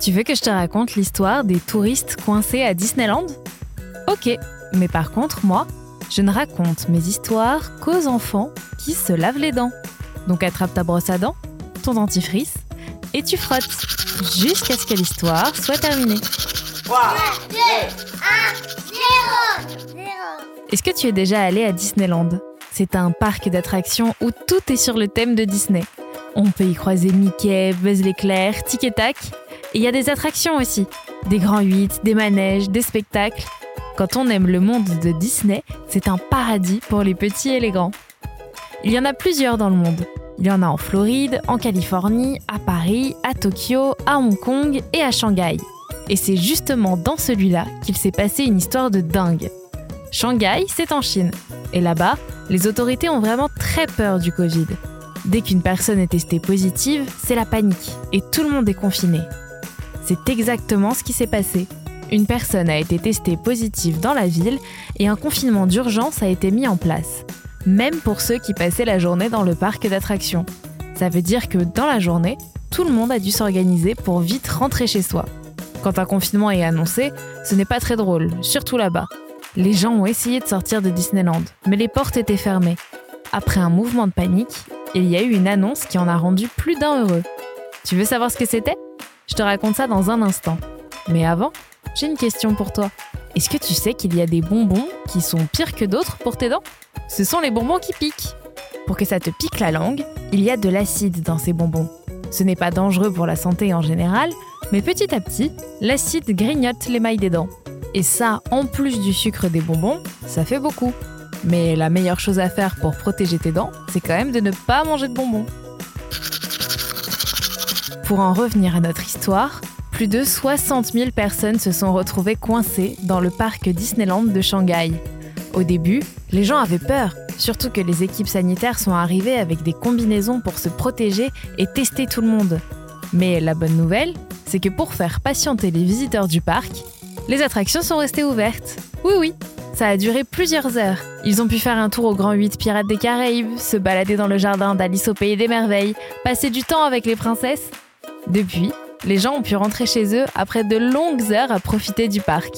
Tu veux que je te raconte l'histoire des touristes coincés à Disneyland? Ok, mais par contre, moi, je ne raconte mes histoires qu'aux enfants qui se lavent les dents. Donc attrape ta brosse à dents, ton dentifrice, et tu frottes jusqu'à ce que l'histoire soit terminée. 3, 2, 1, 0, 0. Est-ce que tu es déjà allé à Disneyland? C'est un parc d'attractions où tout est sur le thème de Disney. On peut y croiser Mickey, Buzz l'éclair, Tic et Tac. Il y a des attractions aussi. Des grands 8, des manèges, des spectacles. Quand on aime le monde de Disney, c'est un paradis pour les petits et les grands. Il y en a plusieurs dans le monde. Il y en a en Floride, en Californie, à Paris, à Tokyo, à Hong Kong et à Shanghai. Et c'est justement dans celui-là qu'il s'est passé une histoire de dingue. Shanghai, c'est en Chine. Et là-bas, les autorités ont vraiment très peur du Covid. Dès qu'une personne est testée positive, c'est la panique et tout le monde est confiné. C'est exactement ce qui s'est passé. Une personne a été testée positive dans la ville et un confinement d'urgence a été mis en place, même pour ceux qui passaient la journée dans le parc d'attractions. Ça veut dire que dans la journée, tout le monde a dû s'organiser pour vite rentrer chez soi. Quand un confinement est annoncé, ce n'est pas très drôle, surtout là-bas. Les gens ont essayé de sortir de Disneyland, mais les portes étaient fermées. Après un mouvement de panique, il y a eu une annonce qui en a rendu plus d'un heureux. Tu veux savoir ce que c'était? Je te raconte ça dans un instant. Mais avant, j'ai une question pour toi. Est-ce que tu sais qu'il y a des bonbons qui sont pires que d'autres pour tes dents? Ce sont les bonbons qui piquent. Pour que ça te pique la langue, il y a de l'acide dans ces bonbons. Ce n'est pas dangereux pour la santé en général, mais petit à petit, l'acide grignote l'émail des dents. Et ça, en plus du sucre des bonbons, ça fait beaucoup. Mais la meilleure chose à faire pour protéger tes dents, c'est quand même de ne pas manger de bonbons. Pour en revenir à notre histoire, plus de 60 000 personnes se sont retrouvées coincées dans le parc Disneyland de Shanghai. Au début, les gens avaient peur, surtout que les équipes sanitaires sont arrivées avec des combinaisons pour se protéger et tester tout le monde. Mais la bonne nouvelle, c'est que pour faire patienter les visiteurs du parc, les attractions sont restées ouvertes. Oui oui, ça a duré plusieurs heures. Ils ont pu faire un tour au Grand 8 Pirates des Caraïbes, se balader dans le jardin d'Alice au Pays des Merveilles, passer du temps avec les princesses. Depuis, les gens ont pu rentrer chez eux après de longues heures à profiter du parc.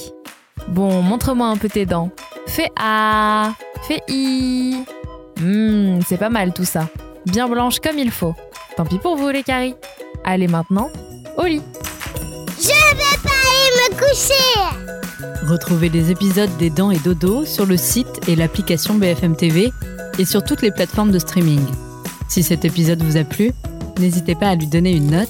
Bon, montre-moi un peu tes dents. Fais A, fais I. Hum, c'est pas mal tout ça. Bien blanche comme il faut. Tant pis pour vous les caries. Allez maintenant, au lit. Je vais pas aller me coucher. Retrouvez les épisodes des Dents et Dodo sur le site et l'application BFM TV et sur toutes les plateformes de streaming. Si cet épisode vous a plu, n'hésitez pas à lui donner une note,